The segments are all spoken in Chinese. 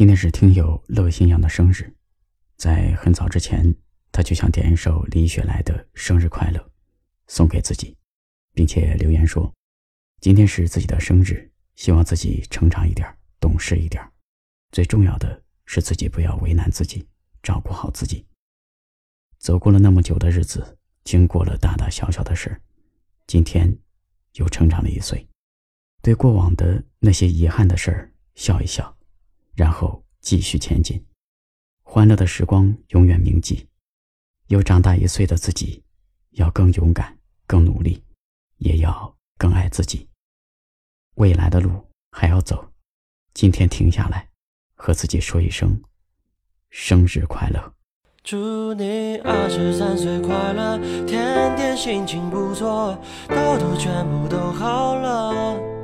今天是听友乐新阳的生日，在很早之前，他就想点一首李雪来的《生日快乐》，送给自己，并且留言说：“今天是自己的生日，希望自己成长一点，懂事一点，最重要的是自己不要为难自己，照顾好自己。走过了那么久的日子，经过了大大小小的事今天又成长了一岁，对过往的那些遗憾的事儿笑一笑。”然后继续前进，欢乐的时光永远铭记。又长大一岁的自己，要更勇敢、更努力，也要更爱自己。未来的路还要走，今天停下来，和自己说一声生日快乐。祝你二十三岁快乐，天天心情不错，痘痘全部都好了。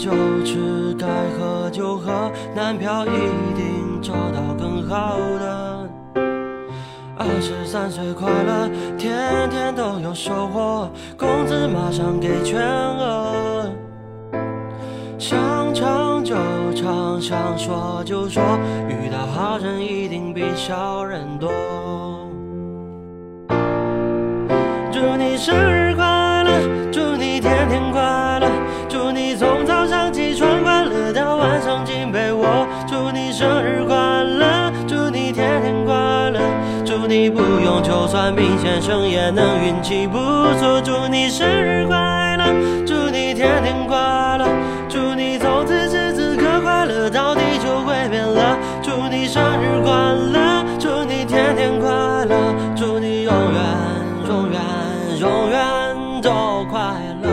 就吃，该喝就喝，男票一定找到更好的。二十三岁快乐，天天都有收获，工资马上给全额。想唱就唱，想说就说，遇到好人一定比小人多。祝你生日不用就算明天生也能运气不错祝你生日快乐祝你天天快乐祝你从此时此刻快乐到地球毁灭了祝你生日快乐祝你天天快乐祝你永远永远永远都快乐。